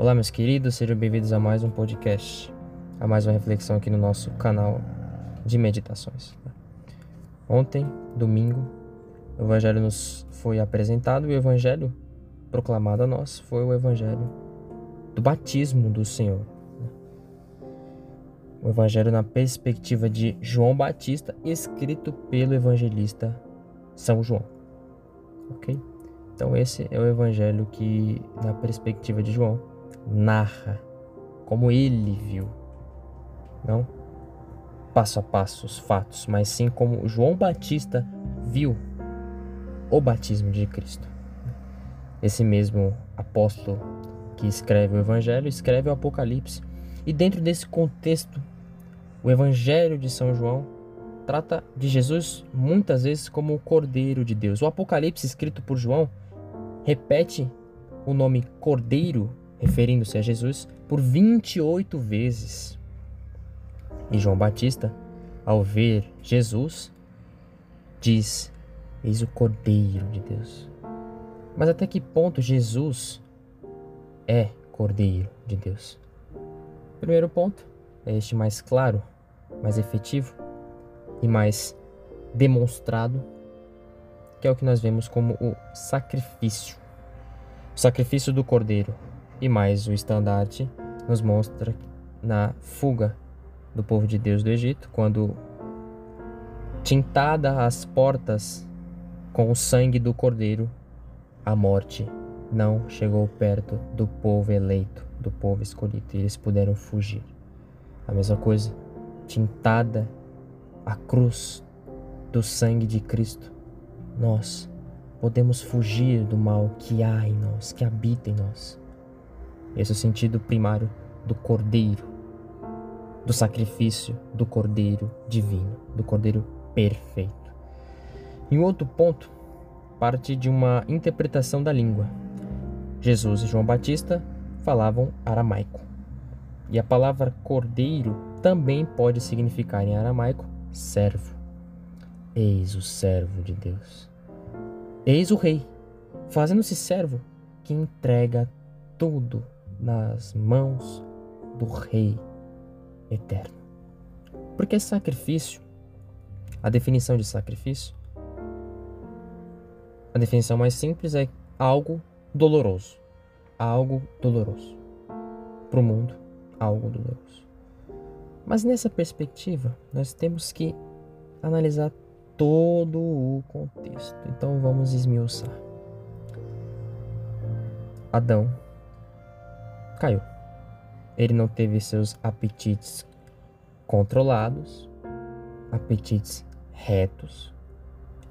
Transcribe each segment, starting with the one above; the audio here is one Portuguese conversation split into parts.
Olá, meus queridos, sejam bem-vindos a mais um podcast, a mais uma reflexão aqui no nosso canal de meditações. Ontem, domingo, o Evangelho nos foi apresentado e o Evangelho proclamado a nós foi o Evangelho do batismo do Senhor. O Evangelho na perspectiva de João Batista, escrito pelo evangelista São João. Ok? Então, esse é o Evangelho que, na perspectiva de João, narra como ele viu. Não passo a passo os fatos, mas sim como João Batista viu o batismo de Cristo. Esse mesmo apóstolo que escreve o Evangelho escreve o Apocalipse. E dentro desse contexto, o Evangelho de São João trata de Jesus muitas vezes como o Cordeiro de Deus. O Apocalipse escrito por João repete o nome Cordeiro, referindo-se a Jesus, por 28 vezes. E João Batista, ao ver Jesus, diz: Eis o Cordeiro de Deus. Mas até que ponto Jesus é Cordeiro de Deus? Primeiro ponto é este mais claro, mais efetivo e mais demonstrado, que é o que nós vemos como o sacrifício. O sacrifício do cordeiro e mais o estandarte nos mostra na fuga do povo de Deus do Egito, quando tintada as portas com o sangue do cordeiro, a morte não chegou perto do povo eleito, do povo escolhido, e eles puderam fugir. A mesma coisa, tintada a cruz do sangue de Cristo, nós podemos fugir do mal que há em nós, que habita em nós. Esse é o sentido primário do cordeiro, do sacrifício do cordeiro divino, do cordeiro perfeito. Em outro ponto, parte de uma interpretação da língua. Jesus e João Batista falavam aramaico. E a palavra cordeiro também pode significar em aramaico servo. Eis o servo de Deus. Eis o rei, fazendo-se servo, que entrega tudo nas mãos do rei eterno. Porque sacrifício, a definição de sacrifício, a definição mais simples é algo doloroso. Algo doloroso. Para o mundo, algo doloroso. Mas nessa perspectiva, nós temos que analisar todo o contexto. Então vamos esmiuçar. Adão caiu. Ele não teve seus apetites controlados, apetites retos,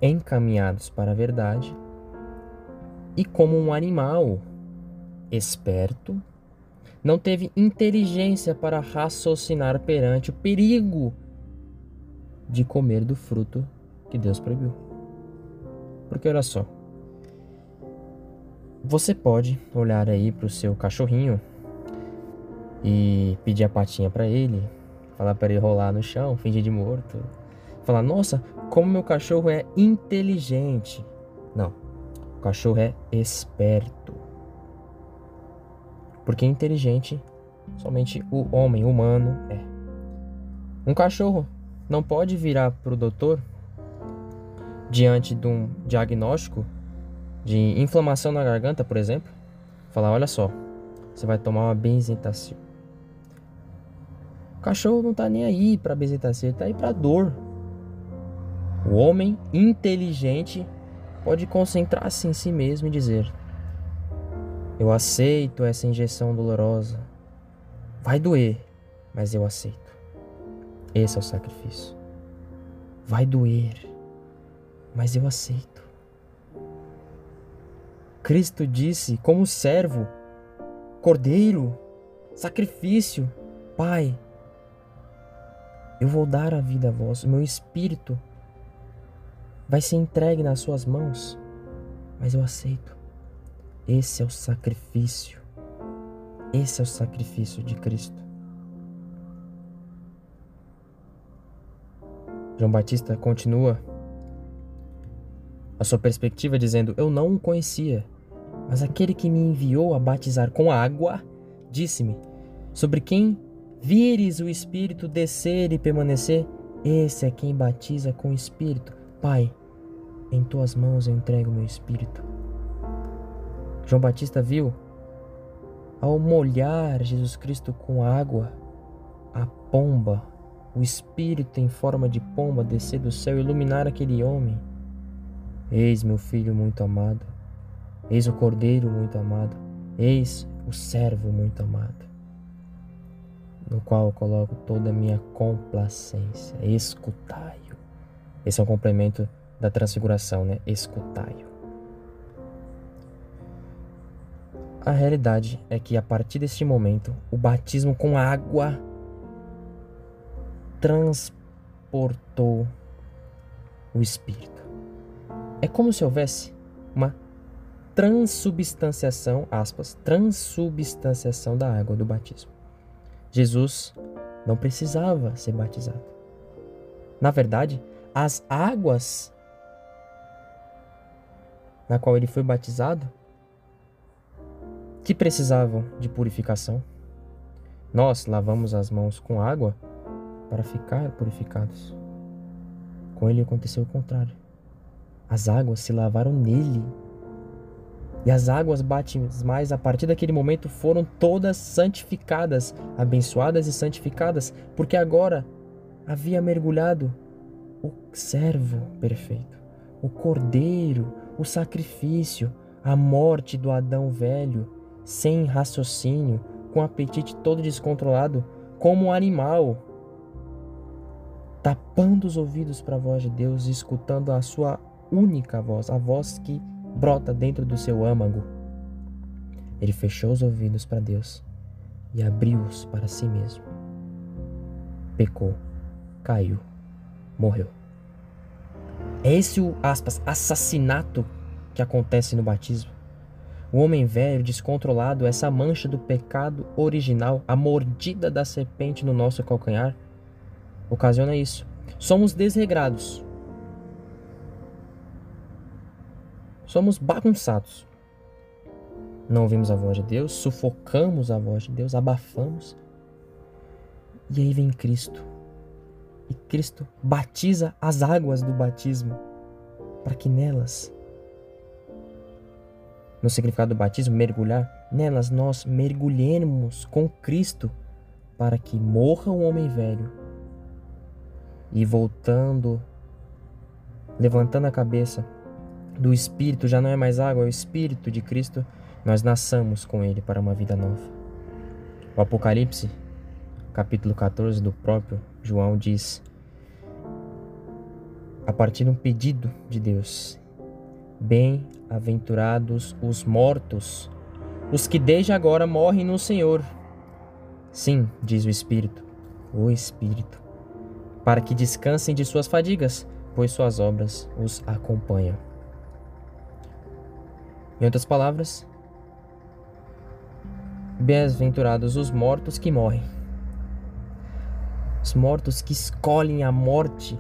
encaminhados para a verdade, e como um animal esperto, não teve inteligência para raciocinar perante o perigo de comer do fruto que Deus proibiu. Porque olha só, você pode olhar aí para o seu cachorrinho e pedir a patinha para ele, falar para ele rolar no chão, fingir de morto, falar: "Nossa, como meu cachorro é inteligente". Não. O cachorro é esperto. Porque inteligente somente o homem humano é. Um cachorro não pode virar para o doutor diante de um diagnóstico de inflamação na garganta, por exemplo, falar: olha só, você vai tomar uma benzetacil. O cachorro não tá nem aí para benzetacil, ele tá aí para dor. O homem inteligente pode concentrar-se em si mesmo e dizer: Eu aceito essa injeção dolorosa. Vai doer, mas eu aceito. Esse é o sacrifício. Vai doer, mas eu aceito. Cristo disse, como servo, cordeiro, sacrifício, Pai, eu vou dar a vida a vós, o meu espírito vai ser entregue nas suas mãos, mas eu aceito. Esse é o sacrifício. Esse é o sacrifício de Cristo. João Batista continua a sua perspectiva dizendo: Eu não o conhecia, mas aquele que me enviou a batizar com água disse-me: Sobre quem vires o Espírito descer e permanecer, esse é quem batiza com o Espírito. Pai, em tuas mãos eu entrego meu espírito. João Batista viu, ao molhar Jesus Cristo com água, a pomba, o espírito em forma de pomba descer do céu e iluminar aquele homem. Eis meu filho muito amado, eis o cordeiro muito amado, eis o servo muito amado, no qual eu coloco toda a minha complacência. Escutai-o. Esse é um complemento da transfiguração, né? Escutai-o. A realidade é que a partir deste momento, o batismo com água transportou o Espírito. É como se houvesse uma transubstanciação, aspas, transubstanciação da água do batismo. Jesus não precisava ser batizado. Na verdade, as águas na qual ele foi batizado, que precisavam de purificação. Nós lavamos as mãos com água para ficar purificados. Com ele aconteceu o contrário. As águas se lavaram nele. E as águas batismais, a partir daquele momento, foram todas santificadas, abençoadas e santificadas, porque agora havia mergulhado o servo perfeito, o cordeiro o sacrifício, a morte do Adão velho, sem raciocínio, com apetite todo descontrolado, como um animal, tapando os ouvidos para a voz de Deus e escutando a sua única voz, a voz que brota dentro do seu âmago. Ele fechou os ouvidos para Deus e abriu-os para si mesmo. Pecou, caiu, morreu. É esse o, aspas, assassinato que acontece no batismo. O homem velho, descontrolado, essa mancha do pecado original, a mordida da serpente no nosso calcanhar, ocasiona isso. Somos desregrados. Somos bagunçados. Não ouvimos a voz de Deus, sufocamos a voz de Deus, abafamos. E aí vem Cristo e Cristo batiza as águas do batismo para que nelas, no significado do batismo, mergulhar, nelas nós mergulhemos com Cristo para que morra o homem velho e voltando, levantando a cabeça do Espírito, já não é mais água, é o Espírito de Cristo, nós nasçamos com Ele para uma vida nova. O Apocalipse, capítulo 14 do próprio João diz, a partir de um pedido de Deus: Bem-aventurados os mortos, os que desde agora morrem no Senhor. Sim, diz o Espírito, o Espírito, para que descansem de suas fadigas, pois suas obras os acompanham. Em outras palavras, bem-aventurados os mortos que morrem os mortos que escolhem a morte,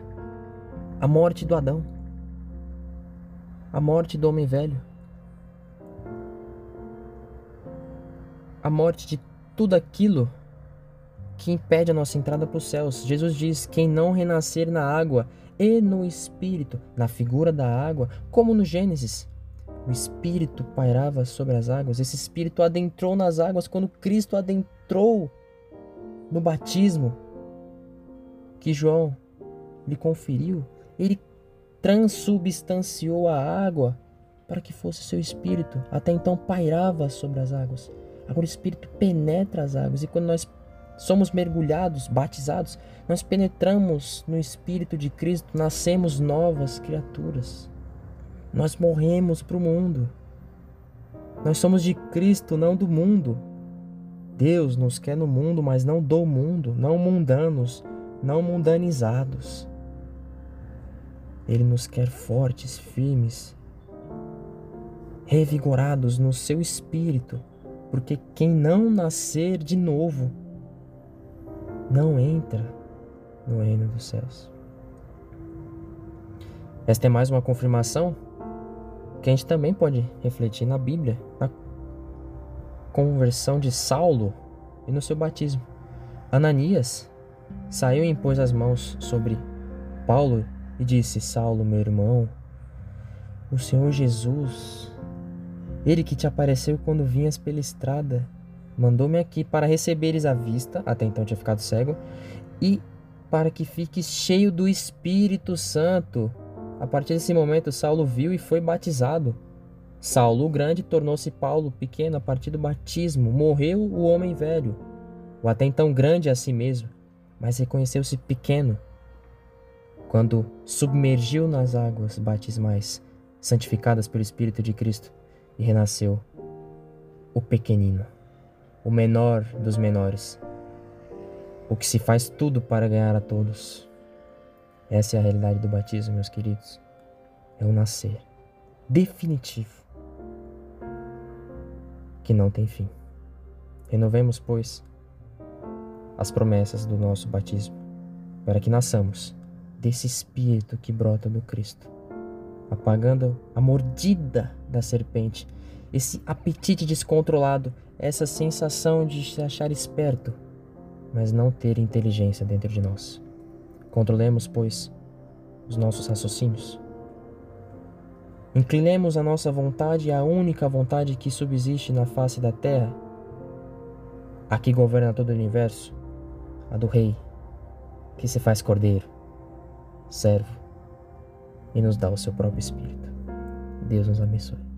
a morte do Adão, a morte do homem velho, a morte de tudo aquilo que impede a nossa entrada para os céus. Jesus diz: quem não renascer na água e no espírito, na figura da água, como no Gênesis. O espírito pairava sobre as águas, esse espírito adentrou nas águas quando Cristo adentrou no batismo que João lhe conferiu, ele transubstanciou a água para que fosse seu espírito. Até então pairava sobre as águas. Agora o espírito penetra as águas e quando nós somos mergulhados, batizados, nós penetramos no espírito de Cristo, nascemos novas criaturas. Nós morremos para o mundo. Nós somos de Cristo, não do mundo. Deus nos quer no mundo, mas não do mundo, não mundanos, não mundanizados. Ele nos quer fortes, firmes, revigorados no seu espírito, porque quem não nascer de novo não entra no reino dos céus. Esta é mais uma confirmação que a gente também pode refletir na Bíblia, na conversão de Saulo e no seu batismo. Ananias saiu e impôs as mãos sobre Paulo e disse: Saulo, meu irmão, o Senhor Jesus, ele que te apareceu quando vinhas pela estrada, mandou-me aqui para receberes a vista, até então tinha ficado cego, e para que fiques cheio do Espírito Santo. A partir desse momento, Saulo viu e foi batizado. Saulo o grande tornou-se Paulo pequeno a partir do batismo. Morreu o homem velho, o até então grande a si mesmo, mas reconheceu-se pequeno quando submergiu nas águas batismais, santificadas pelo Espírito de Cristo, e renasceu o pequenino, o menor dos menores, o que se faz tudo para ganhar a todos. Essa é a realidade do batismo, meus queridos. É o nascer definitivo que não tem fim. Renovemos, pois, as promessas do nosso batismo, para que nasçamos desse espírito que brota do Cristo, apagando a mordida da serpente, esse apetite descontrolado, essa sensação de se achar esperto mas não ter inteligência dentro de nós. Controlemos, pois, os nossos raciocínios. Inclinemos a nossa vontade à única vontade que subsiste na face da terra, a que governa todo o universo, a do Rei, que se faz cordeiro, servo e nos dá o seu próprio Espírito. Deus nos abençoe.